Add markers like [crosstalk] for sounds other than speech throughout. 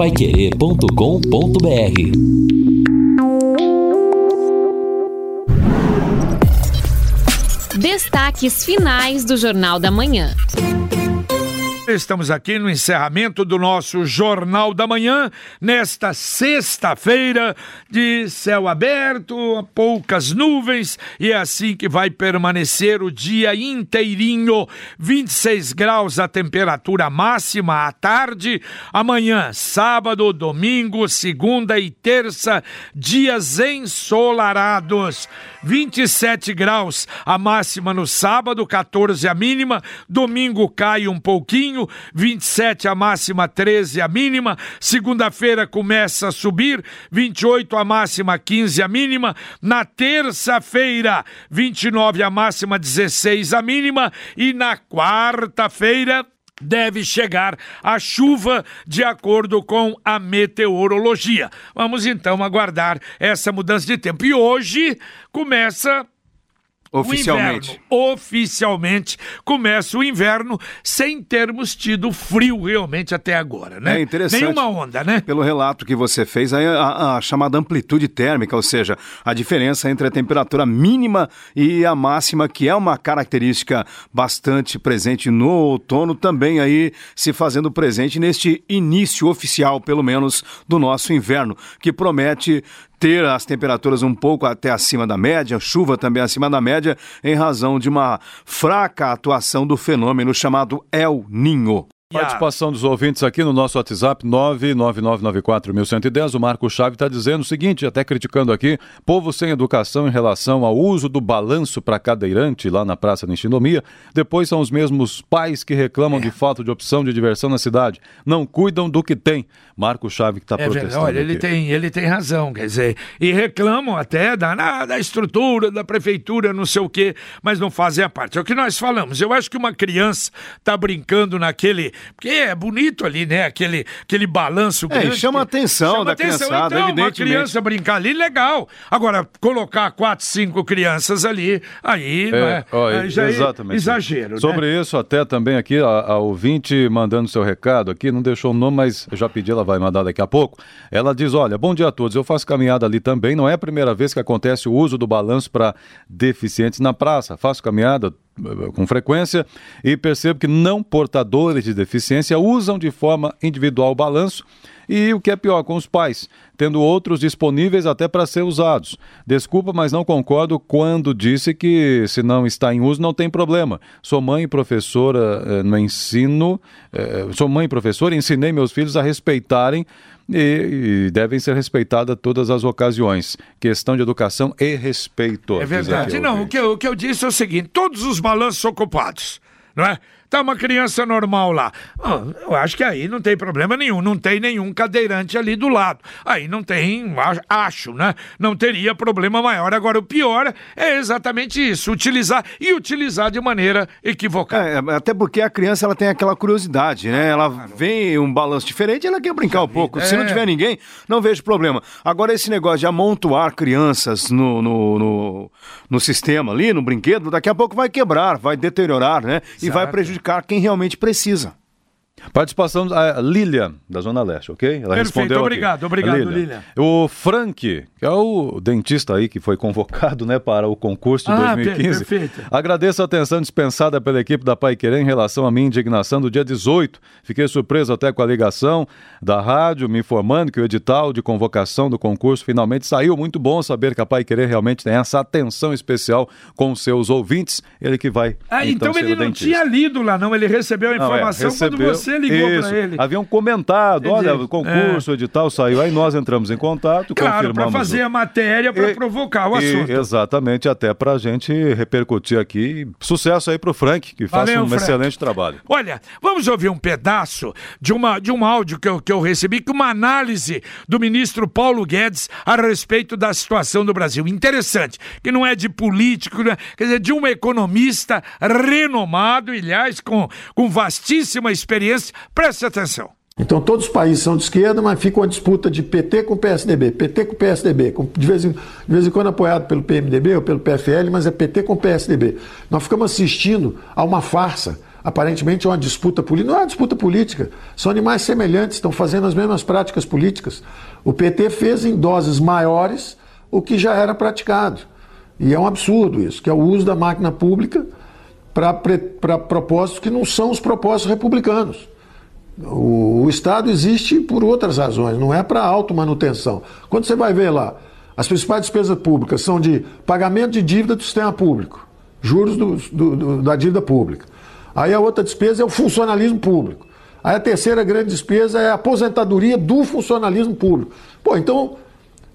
paiquerê.com.br Destaques finais do Jornal da Manhã. Estamos aqui no encerramento do nosso Jornal da Manhã, nesta sexta-feira, de céu aberto, poucas nuvens, e é assim que vai permanecer o dia inteirinho. 26 graus a temperatura máxima à tarde. Amanhã, sábado, domingo, segunda e terça, dias ensolarados. 27 graus a máxima no sábado, 14 a mínima. Domingo cai um pouquinho, 27 a máxima, 13 a mínima. Segunda-feira começa a subir, 28 a máxima, 15 a mínima. Na terça-feira, 29 a máxima, 16 a mínima. E na quarta-feira, deve chegar a chuva de acordo com a meteorologia. Vamos então aguardar essa mudança de tempo. E hoje começa Oficialmente. Oficialmente começa o inverno sem termos tido frio realmente até agora, né? É interessante. Nenhuma onda, né? Pelo relato que você fez, aí a, a, chamada amplitude térmica, ou seja, a diferença entre a temperatura mínima e a máxima, que é uma característica bastante presente no outono, também aí se fazendo presente neste início oficial, pelo menos, do nosso inverno, que promete ter as temperaturas um pouco até acima da média, chuva também acima da média, em razão de uma fraca atuação do fenômeno chamado El Ninho. Participação dos ouvintes aqui no nosso WhatsApp 99994110. O Marco Chave está dizendo o seguinte, até criticando aqui, povo sem educação em relação ao uso do balanço para cadeirante lá na Praça de Enchinomia. Depois são os mesmos pais que reclamam é. de falta de opção de diversão na cidade. Não cuidam do que tem. Marco Chave que está é protestando. Olha, ele tem, ele tem razão, quer dizer, e reclamam até da, na, da estrutura, da prefeitura, não sei o quê, mas não fazem a parte. É o que nós falamos. Eu acho que uma criança está brincando naquele porque é bonito ali, né? Aquele, aquele balanço grande. É, chama a atenção chama da atenção. criançada, então, evidentemente. Uma criança brincar ali, legal. Agora, colocar quatro, cinco crianças ali, aí, é, ó, aí já é exatamente. é exagero. Né? Sobre né? isso, até também aqui, a, a ouvinte mandando seu recado aqui, não deixou o nome, mas eu já pedi, ela vai mandar daqui a pouco. Ela diz: Olha, bom dia a todos. Eu faço caminhada ali também. Não é a primeira vez que acontece o uso do balanço para deficientes na praça. Faço caminhada com frequência e percebo que não portadores de deficiência usam de forma individual o balanço e o que é pior, com os pais, tendo outros disponíveis até para ser usados. Desculpa, mas não concordo quando disse que se não está em uso não tem problema. Sou mãe e professora eh, no ensino, eh, sou mãe e professora, ensinei meus filhos a respeitarem e, e, devem ser respeitadas todas as ocasiões. Questão de educação e respeito. É verdade. Não, o que, eu, o que eu disse é o seguinte: todos os balanços ocupados, não é? Tá uma criança normal lá. Ah, eu acho que aí não tem problema nenhum. Não tem nenhum cadeirante ali do lado. Aí não tem, acho, né? Não teria problema maior. Agora, o pior é exatamente isso: utilizar e utilizar de maneira equivocada. É, até porque a criança ela tem aquela curiosidade, né? Ela vê um balanço diferente ela quer brincar um pouco. É. Se não tiver ninguém, não vejo problema. Agora, esse negócio de amontoar crianças no, no, no, no sistema ali, no brinquedo, daqui a pouco vai quebrar, vai deteriorar, né? Exato. E vai prejudicar prejudicar quem realmente precisa. Participação da Lilian, da Zona Leste, ok? Ela Perfeito, respondeu obrigado, aqui. obrigado, Lilian. Lilian. O Frank, que é o dentista aí que foi convocado né, para o concurso de ah, 2015. Perfeito. Agradeço a atenção dispensada pela equipe da Pai Querer em relação à minha indignação do dia 18. Fiquei surpreso até com a ligação da rádio me informando que o edital de convocação do concurso finalmente saiu. Muito bom saber que a Pai Querer realmente tem essa atenção especial com seus ouvintes. Ele que vai. Ah, então, então ele não dentista. tinha lido lá, não. Ele recebeu a informação não, é, recebeu... quando você você ligou para ele. Haviam comentado, Entendi. olha, o concurso, é. edital saiu. Aí nós entramos em contato, claro, confirmamos. para fazer a matéria, para provocar o e, assunto. Exatamente, até para a gente repercutir aqui. Sucesso aí para o Frank, que faça um Frank. excelente trabalho. Olha, vamos ouvir um pedaço de, uma, de um áudio que eu, que eu recebi, que uma análise do ministro Paulo Guedes a respeito da situação do Brasil. Interessante, que não é de político, né? quer dizer, de um economista renomado, aliás, com, com vastíssima experiência Preste atenção. Então todos os países são de esquerda, mas fica uma disputa de PT com PSDB, PT com PSDB, de vez em, de vez em quando apoiado pelo PMDB ou pelo PFL, mas é PT com PSDB. Nós ficamos assistindo a uma farsa aparentemente é uma disputa política. Não é uma disputa política, são animais semelhantes, estão fazendo as mesmas práticas políticas. O PT fez em doses maiores o que já era praticado. E é um absurdo isso, que é o uso da máquina pública para propósitos que não são os propósitos republicanos. O, o Estado existe por outras razões, não é para automanutenção. Quando você vai ver lá, as principais despesas públicas são de pagamento de dívida do sistema público, juros do, do, do, da dívida pública. Aí a outra despesa é o funcionalismo público. Aí a terceira grande despesa é a aposentadoria do funcionalismo público. Pô, então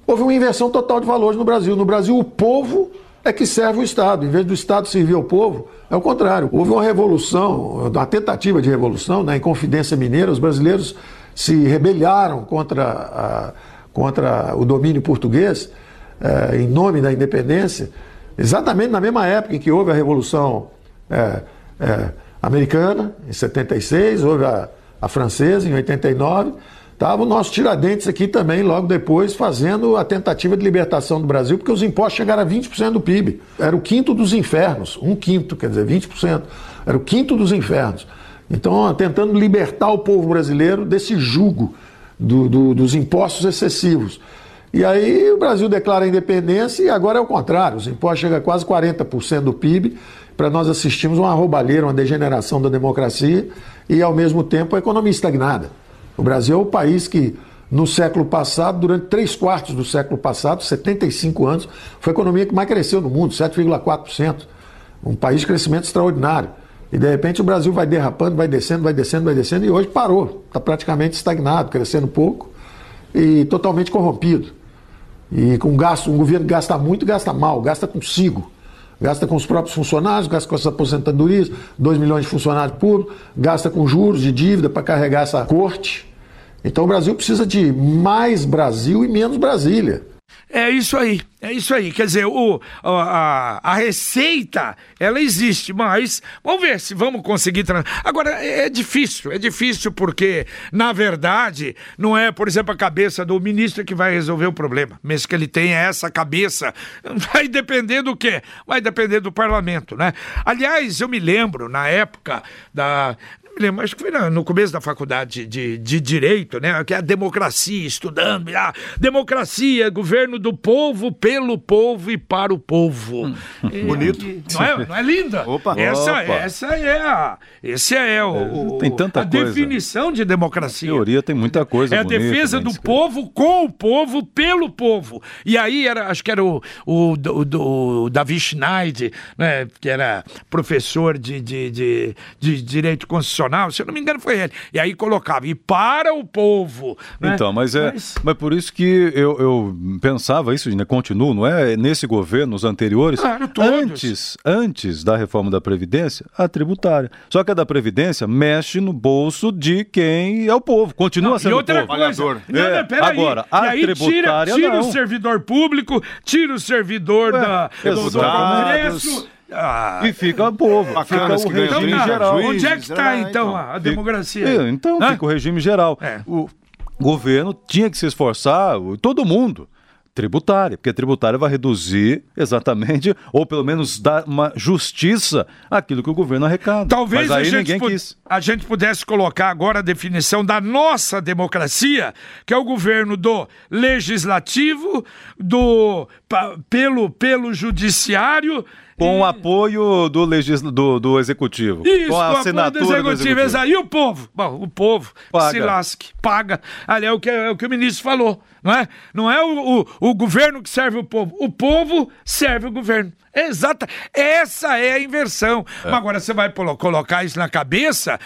houve uma inversão total de valores no Brasil. No Brasil, o povo é que serve o Estado. Em vez do Estado servir ao povo, é o contrário. Houve uma revolução, uma tentativa de revolução, na né, Inconfidência Mineira, os brasileiros se rebelaram contra, a, contra o domínio português, é, em nome da independência, exatamente na mesma época em que houve a Revolução é, é, Americana, em 76, houve a, a francesa, em 89. Estava o nosso Tiradentes aqui também, logo depois, fazendo a tentativa de libertação do Brasil, porque os impostos chegaram a 20% do PIB. Era o quinto dos infernos, um quinto, quer dizer, 20%. Era o quinto dos infernos. Então, tentando libertar o povo brasileiro desse jugo do, do, dos impostos excessivos. E aí o Brasil declara a independência e agora é o contrário. Os impostos chegam a quase 40% do PIB. Para nós assistimos uma roubalheira, uma degeneração da democracia e, ao mesmo tempo, a economia estagnada. O Brasil é o país que, no século passado, durante três quartos do século passado, 75 anos, foi a economia que mais cresceu no mundo, 7,4%. Um país de crescimento extraordinário. E de repente o Brasil vai derrapando, vai descendo, vai descendo, vai descendo, e hoje parou. Está praticamente estagnado, crescendo pouco e totalmente corrompido. E com gasto, um governo gasta muito, gasta mal, gasta consigo. Gasta com os próprios funcionários, gasta com as aposentadorias, 2 milhões de funcionários públicos, gasta com juros de dívida para carregar essa corte. Então o Brasil precisa de mais Brasil e menos Brasília. É isso aí, é isso aí. Quer dizer, o, a, a receita, ela existe, mas vamos ver se vamos conseguir. Agora, é, é difícil, é difícil porque, na verdade, não é, por exemplo, a cabeça do ministro que vai resolver o problema. Mesmo que ele tenha essa cabeça, [laughs] vai depender do quê? Vai depender do parlamento, né? Aliás, eu me lembro, na época da lembro, acho que foi no começo da faculdade de, de Direito, né? Que é a democracia, estudando, ah, democracia, governo do povo, pelo povo e para o povo. Hum. É, Bonito. Não é, não é linda? Opa. Essa, Opa. essa é a, esse é o, é, tem tanta a coisa. definição de democracia. A teoria tem muita coisa É a bonita, defesa do escrito. povo, com o povo, pelo povo. E aí era, acho que era o, o, o, o Davi Schneid, né, que era professor de, de, de, de direito constitucional, se eu não me engano foi ele. E aí colocava, e para o povo. né? Então, mas é Mas- mas... por isso que eu, eu pensava isso, né? Continuo, não é? Nesse governo, nos anteriores, Claro, todos. antes, antes da reforma da Previdência, a tributária. Só que a da Previdência mexe no bolso de quem é o povo. Continua Não, e sendo o outra povo. coisa, Trabalhador. não, É, não, peraí. agora, e a aí tira, tributária, tira não. o servidor público, tira o servidor Ué, da, do, do. Congresso. Ah, E fica o povo, Bacanas fica o regime então, geral. juiz. onde é que está é, então, então. a, Fica- democracia? Então Hã? fica o regime geral. É. O governo tinha que se esforçar, todo mundo, tributária, porque a tributária vai reduzir exatamente, ou pelo menos dar uma justiça àquilo que o governo arrecada. Talvez a, gente ninguém pu- quis. a gente pudesse colocar agora a definição da nossa democracia, que é o governo do legislativo, do pelo, pelo judiciário. Com e- o apoio do, legis... do, do executivo. Isso, com a apoio do assinatura do executivo. executivo. exato. E o povo? Bom, o povo Paga. se lasque, paga. Ali é o que, é o que o ministro falou, não é? Não é o, o, o governo que serve o povo, o povo serve o governo. Exata. Essa é a inversão. Mas agora você vai colocar isso na cabeça?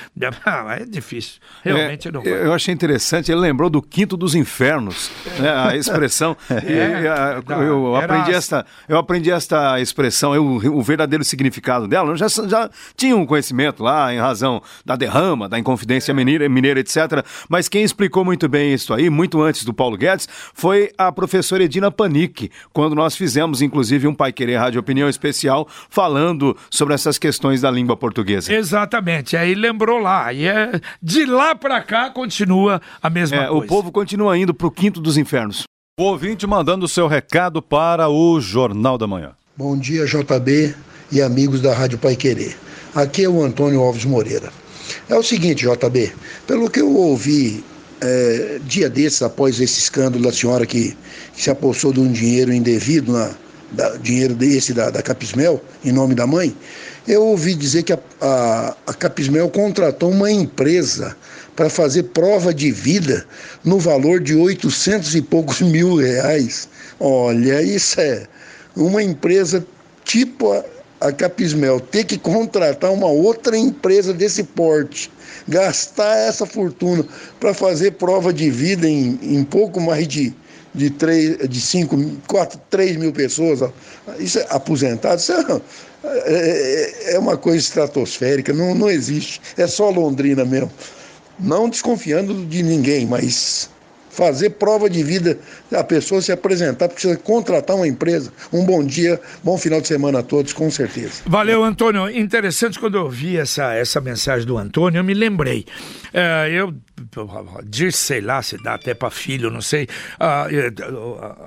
Ah, é difícil. Realmente É, não vai. Eu achei interessante, ele lembrou do quinto dos infernos, né, a [laughs] expressão. A- da- eu, era aprendi esta, eu aprendi esta expressão, eu, o verdadeiro significado dela. Eu já, já tinha um conhecimento lá em razão da derrama, da Inconfidência Mineira, mineira, etc. Mas quem explicou muito bem isso aí, muito antes do Paulo Guedes, foi a professora Edina Panic, quando nós fizemos, inclusive, um Pai Querer Rádio Opinião especial falando sobre essas questões da língua portuguesa. Exatamente. Aí lembrou lá. E é, de lá pra cá continua a mesma É, coisa. o povo continua indo para o quinto dos infernos. O ouvinte mandando o seu recado para o Jornal da Manhã. Bom dia, JB e amigos da Rádio Pai Querer. Aqui é o Antônio Alves Moreira. É o seguinte, JB, pelo que eu ouvi é, dia desses, após esse escândalo da senhora que, que se apossou de um dinheiro indevido, na, da, dinheiro desse da, da Capismel, em nome da mãe, eu ouvi dizer que a, a, a Capismel contratou uma empresa para fazer prova de vida no valor de 800 e poucos mil reais. Olha, isso é uma empresa tipo a, a Capismel ter que contratar uma outra empresa desse porte, gastar essa fortuna para fazer prova de vida em, em pouco mais de, de, três, de cinco, quatro, três mil pessoas, isso é aposentado, isso é, é, é uma coisa estratosférica, não, não existe, é só Londrina mesmo. Não desconfiando de ninguém, mas fazer prova de vida, a pessoa se apresentar, precisa contratar uma empresa. Um bom dia, bom final de semana a todos, com certeza. Valeu, Antônio. Interessante quando eu vi essa, essa mensagem do Antônio, eu me lembrei. É, eu disse, sei lá, se dá até para filho, não sei, a,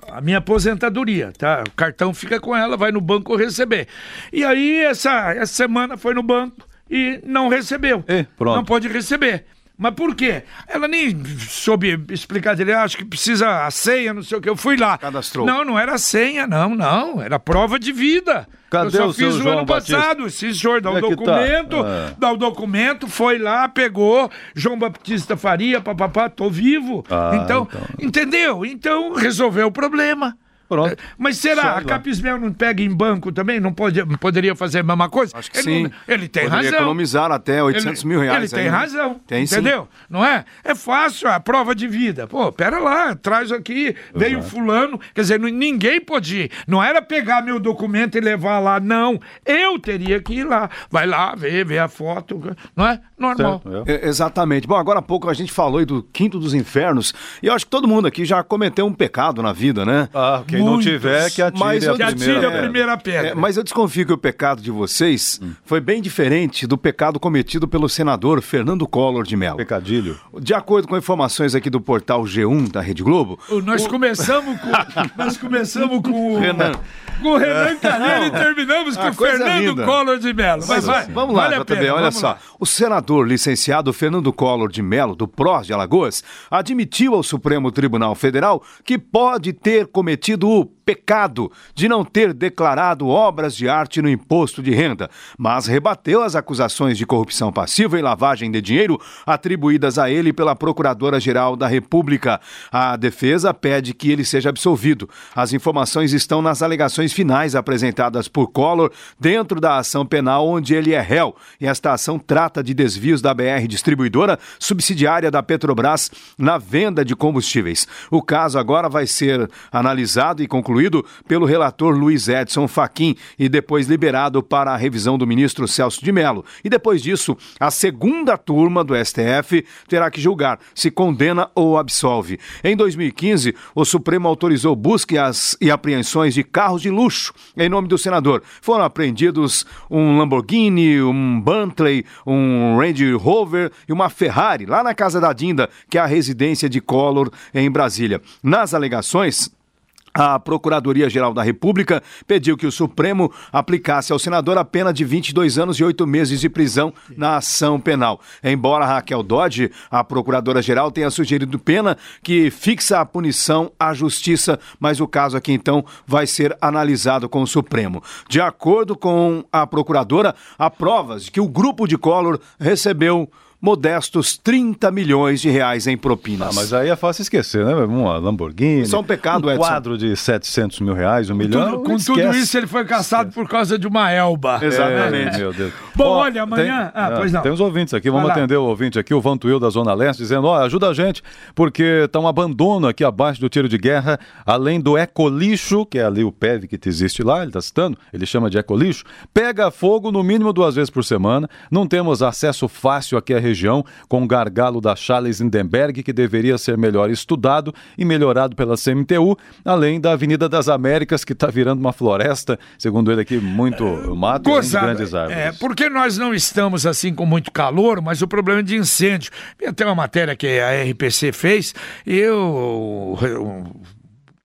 a, minha aposentadoria, tá? O cartão fica com ela, vai no banco receber. E aí, essa, essa semana foi no banco e não recebeu. E, pronto. Não pode receber. Mas por quê? Ela nem soube explicar dele, acho que precisa a senha, não sei o que. Eu fui lá. Cadastrou. Não, não era senha, não, não. Era prova de vida. Cadê eu só fiz o João ano Batista? passado. Sim, senhor, dá o é que tá? documento, Ah. dá o documento, foi lá, pegou, João Baptista Faria, papapá, tô vivo. Ah, então, então. entendeu? Então resolveu o problema. Pronto. Mas será a. Capismel não pega em banco também? Não pode, poderia fazer a mesma coisa? Acho que ele sim. ele tem Poderia razão. economizar até 800 Ele- mil reais. Ele tem aí, né? razão. Tem sim. entendeu? Não é? É fácil a prova de vida. Pô, pera lá, traz aqui, veio fulano. Quer dizer, ninguém pode ir. Não era pegar meu documento e levar lá, não. Eu teria que ir lá. Vai lá, ver, ver a foto. Não é? Normal. Certo, é. É, exatamente. Bom, agora há pouco a gente falou aí do quinto dos infernos, e eu acho que todo mundo aqui já cometeu um pecado na vida, né? Ah, quem não Muitos. tiver, que atire Mas a eu- Que primeira. atire a pedra. primeira pedra. É, mas eu desconfio que o pecado de vocês foi bem diferente do pecado cometido pelo senador Fernando Collor de Mello. Pecadilho. De acordo com informações aqui do portal G1 da Rede Globo, Nós começamos com. nós começamos com o. Renan. Com o Renan Calheiro e terminamos com Ah, o Fernando linda. Collor de Mello. Mas vai, Vamos lá, vale JB, olha vamos só. lá. O senador licenciado Fernando Collor de Mello, do PROS de Alagoas, admitiu ao Supremo Tribunal Federal que pode ter cometido o pecado de não ter declarado obras de arte no imposto de renda, mas rebateu as acusações de corrupção passiva e lavagem de dinheiro atribuídas a ele pela Procuradora-Geral da República. A defesa pede que ele seja absolvido. As informações estão nas alegações finais apresentadas por Collor dentro da ação penal onde ele é réu. E esta ação trata de desvios da BR Distribuidora, subsidiária da Petrobras, na venda de combustíveis. O caso agora vai ser analisado e concluído pelo relator Luiz Edson Fachin e depois liberado para a revisão do ministro Celso de Mello. E depois disso, a segunda turma do STF terá que julgar se condena ou absolve. Em 2015, o Supremo autorizou buscas e apreensões de carros de luxo em nome do senador. Foram apreendidos um Lamborghini, um Bentley, um Range Rover e uma Ferrari lá na casa da Dinda, que é a residência de Collor em Brasília. Nas alegações, a Procuradoria-Geral da República pediu que o Supremo aplicasse ao senador a pena de 22 anos e 8 meses de prisão na ação penal. Embora Raquel Dodge, a Procuradora-Geral, tenha sugerido pena que fixa a punição à Justiça, mas o caso aqui então vai ser analisado com o Supremo. De acordo com a Procuradora, há provas de que o grupo de Collor recebeu modestos 30 milhões de reais em propinas. Ah, mas aí é fácil esquecer, né? Uma Lamborghini. Isso é um pecado, um Edson. quadro de 700 mil reais, um milhão. Tudo- com tudo esquece. isso, ele foi caçado por causa de uma elba. Exatamente. É, meu Deus. Bom, Ó, olha, amanhã- tem- Ah, pois não. Tem uns ouvintes aqui, vamos atender o ouvinte aqui, o Vantuil da Zona Leste, dizendo: ó, ajuda a gente, porque tá um abandono aqui abaixo do tiro de guerra, além do ecolixo, que é ali o PEV que existe lá, ele tá citando, ele chama de ecolixo, pega fogo no mínimo duas vezes por semana, não temos acesso fácil aqui à região, com o gargalo da Charles Lindenberg, que deveria ser melhor estudado e melhorado pela CMTU, além da Avenida das Américas, que está virando uma floresta, segundo ele aqui, muito mato e grandes árvores. É, porque nós não estamos assim com muito calor, mas o problema é de incêndio. Tem até uma matéria que a RPC fez e o, o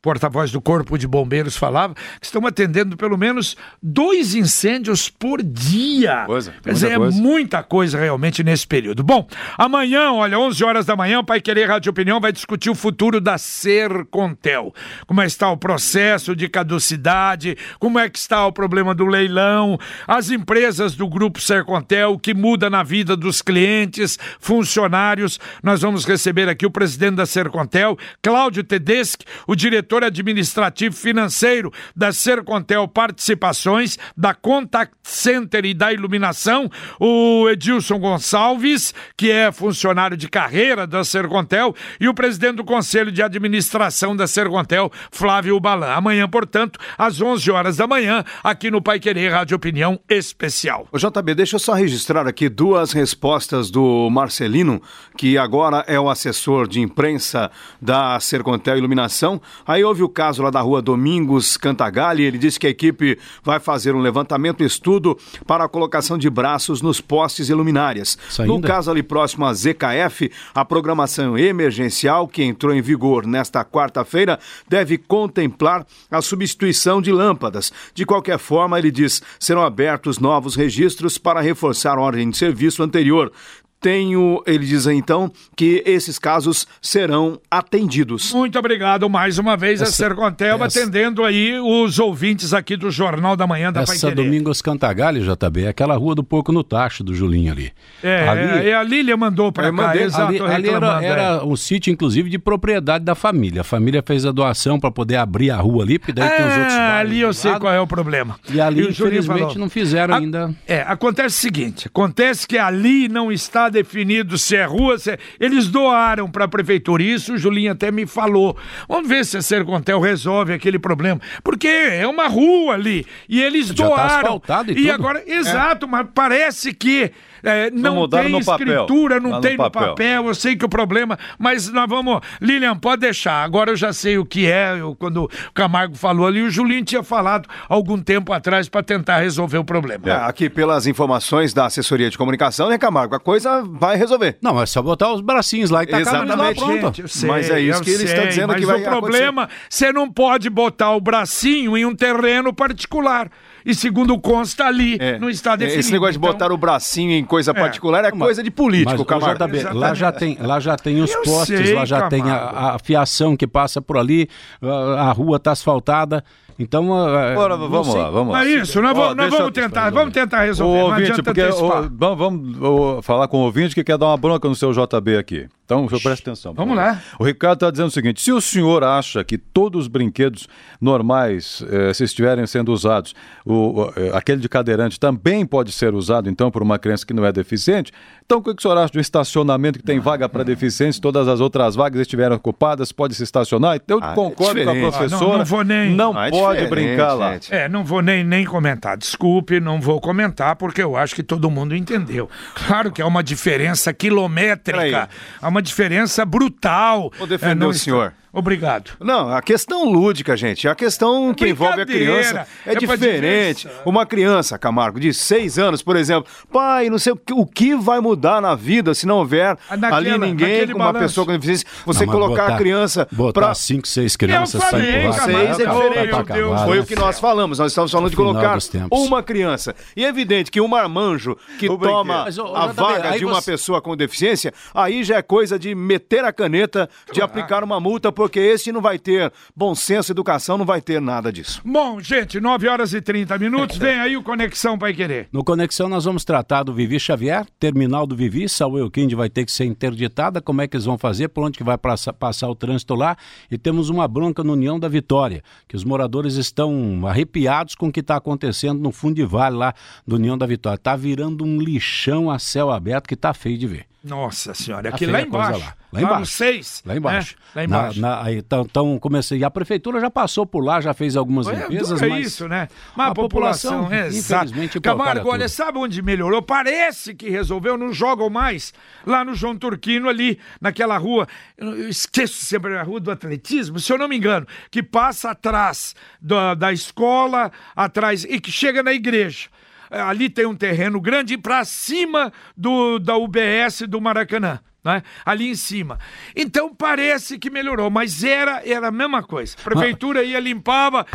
porta-voz do Corpo de Bombeiros falava, que estão atendendo pelo menos dois incêndios por dia. Coisa, Quer dizer, é coisa. muita coisa realmente nesse período. Bom, amanhã, olha, 11 horas da manhã, o Pai Querer Rádio Opinião vai discutir o futuro da Sercontel. Como é que está o processo de caducidade, como é que está o problema do leilão, as empresas do grupo Sercontel, o que muda na vida dos clientes, funcionários. Nós vamos receber aqui o presidente da Sercontel, Cláudio Tedeschi, o diretor administrativo financeiro da Sercontel Participações, da Contact Center e da Iluminação, o Edilson Gonçalves, que é funcionário de carreira da Sercontel, e o presidente do Conselho de Administração da Sercontel, Flávio Balan. Amanhã, portanto, às 11 horas da manhã, aqui no Pai Querer Rádio Opinião Especial. Ô JB, deixa eu só registrar aqui duas respostas do Marcelino, que agora é o assessor de imprensa da Sercontel Iluminação. Aí houve o caso lá da rua Domingos Cantagalli, ele disse que a equipe vai fazer um levantamento e estudo para a colocação de braços nos postes e luminárias. No caso ali próximo à ZKF, a programação emergencial que entrou em vigor nesta quarta-feira deve contemplar a substituição de lâmpadas. De qualquer forma, ele diz, serão abertos novos registros para reforçar a ordem de serviço anterior. Tenho, ele diz então, que esses casos serão atendidos. Muito obrigado mais uma vez a Essa- Sercontel essa- atendendo aí os ouvintes aqui do Jornal da Manhã da Essa. Domingos Cantagalli, JB, é aquela rua do Porco no Tacho, do Julinho ali. É, ali, é, a Lília mandou pra Eu cá, mandei, exato, ali, ali era, reclamando, é. era um sítio, inclusive, de propriedade da família. A família fez a doação para poder abrir a rua ali, porque daí tem os outros Ah, ali eu sei lado. qual é o problema. E ali, Julinho infelizmente, falou. não fizeram A- ainda. É, acontece o seguinte: acontece que ali não está definido se é rua, se é... Eles doaram para a prefeitura. Isso o Julinho até me falou. Vamos ver se a Sercontel resolve aquele problema. Porque é uma rua ali. E eles Já tá doaram. asfaltado e e agora, exato, mas parece que. É, não tem no papel. escritura, não Lá tem no papel. papel. Eu sei que o problema, mas nós vamos. Lilian, pode deixar. Agora eu já sei o que é. Eu, quando o Camargo falou ali, o Julinho tinha falado algum tempo atrás para tentar resolver o problema. É, aqui pelas informações da assessoria de comunicação, né, Camargo? A coisa vai resolver. Não, é só botar os bracinhos lá e tacar eles lá, Exatamente, pronto. Sei, Mas é isso que ele está sei, dizendo mas que vai o problema, você não pode botar o bracinho em um terreno particular. E segundo consta ali, É, não está definido. Esse negócio de Então, botar o bracinho em coisa particular é coisa de político, Camargo. JB, lá já tem, lá já tem os Eu postes, sei, lá já tem a, a fiação que passa por ali, a, a rua tá asfaltada. Então, ah, Bora, não vamos sei. lá, vamos lá. Mas isso, nós, vamos, nós vamos tentar, vamos tentar resolver. O não ouvinte, adianta porque o- vamos, vamos, o- falar com o ouvinte que quer dar uma bronca no seu JB aqui. Então, presta atenção. Vamos favor. lá. O Ricardo está dizendo o seguinte: se o senhor acha que todos os brinquedos normais, eh, se estiverem sendo usados, o, o- eh, aquele de cadeirante também pode ser usado, então, por uma criança que não é deficiente, então o que, o senhor acha do estacionamento que tem vaga para deficientes, todas as outras vagas estiveram ocupadas, pode se estacionar? Então, eu Ah, é concordo com a diferente. Ah, não, professora. não vou nem- não Ah, é pode diferente, brincar lá. gente. É, não vou nem, nem comentar. Desculpe, não vou comentar, porque eu acho que todo mundo entendeu. Claro que é uma diferença quilométrica, é uma diferença brutal. Vou defender É, o está- senhor. Obrigado. Não, a questão lúdica, gente, a questão que envolve a criança é, é pra diferente. Uma criança, Camargo, de seis anos, por exemplo, pai, não sei o que, o que vai mudar na vida se não houver Ah, naquela- ali ninguém com uma balanço. pessoa com deficiência. Você Não, colocar botar- a criança Botar para cinco, seis crianças Eu falei, Camargo, Seis é tá- tá diferente. pra Meu Deus, acabar, Foi né? o que nós falamos. Nós estamos falando de colocar uma criança. E é evidente que um marmanjo que O toma. Mas, ô, a vaga de uma você- pessoa com deficiência, aí já é coisa de meter a caneta, de aplicar uma multa, porque esse não vai ter bom senso, educação, não vai ter nada disso. Bom, gente, 9 horas e 30 minutos. [laughs] Vem aí o Conexão Pai Querer. No Conexão nós vamos tratar do Vivi Xavier, terminal do Vivi, Saúl Euquinde vai ter que ser interditada, como é que eles vão fazer, por onde que vai passa- passar o trânsito lá, e temos uma bronca no União da Vitória, que os moradores estão arrepiados com o que está acontecendo no fundo de vale lá do União da Vitória. Está virando um lixão a céu aberto que está feio de ver. Nossa senhora, Tá aqui lá coisa embaixo. Lá, lá embaixo. no 6. Lá embaixo. Lá embaixo. Na, na, então, então, comecei. E a prefeitura já passou por lá, já fez algumas É, limpezas, é mas. isso, né? Mas a, a população, população, é, infelizmente, Camargo, olha, sabe onde melhorou? Parece que resolveu, não jogam mais. Lá no João Turquino, ali, naquela rua, eu esqueço sempre a rua do atletismo, se eu não me engano, que passa atrás da, da escola, atrás, e que chega na igreja. É, Ali tem um terreno grande para cima do, da UBS do Maracanã. Né? ali em cima. Então parece que melhorou, mas era, era a mesma coisa. A prefeitura ia, limpava,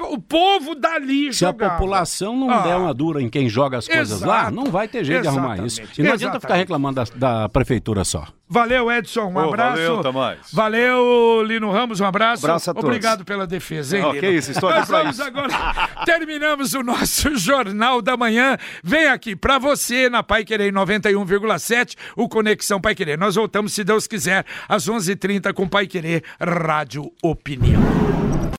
o, o povo dali Se jogava. a população não Ah. der uma dura em quem joga as coisas lá, Exato. não vai ter jeito de arrumar isso. Exatamente. E não adianta ficar Exatamente. reclamando da, da prefeitura só. Valeu, Edson. Um Ô, abraço. valeu, Tamás. Valeu, Lino Ramos. Um abraço. Abraço a todos. Obrigado pela defesa, hein, que isso, estou aqui Nós vamos isso. agora. [laughs] Terminamos o nosso [laughs] Jornal da Manhã. Vem aqui pra você na Pai Querer 91,7, o Conexão Pai Querer. Nós voltamos, se Deus quiser, às 11h30 com Pai Querer Rádio Opinião.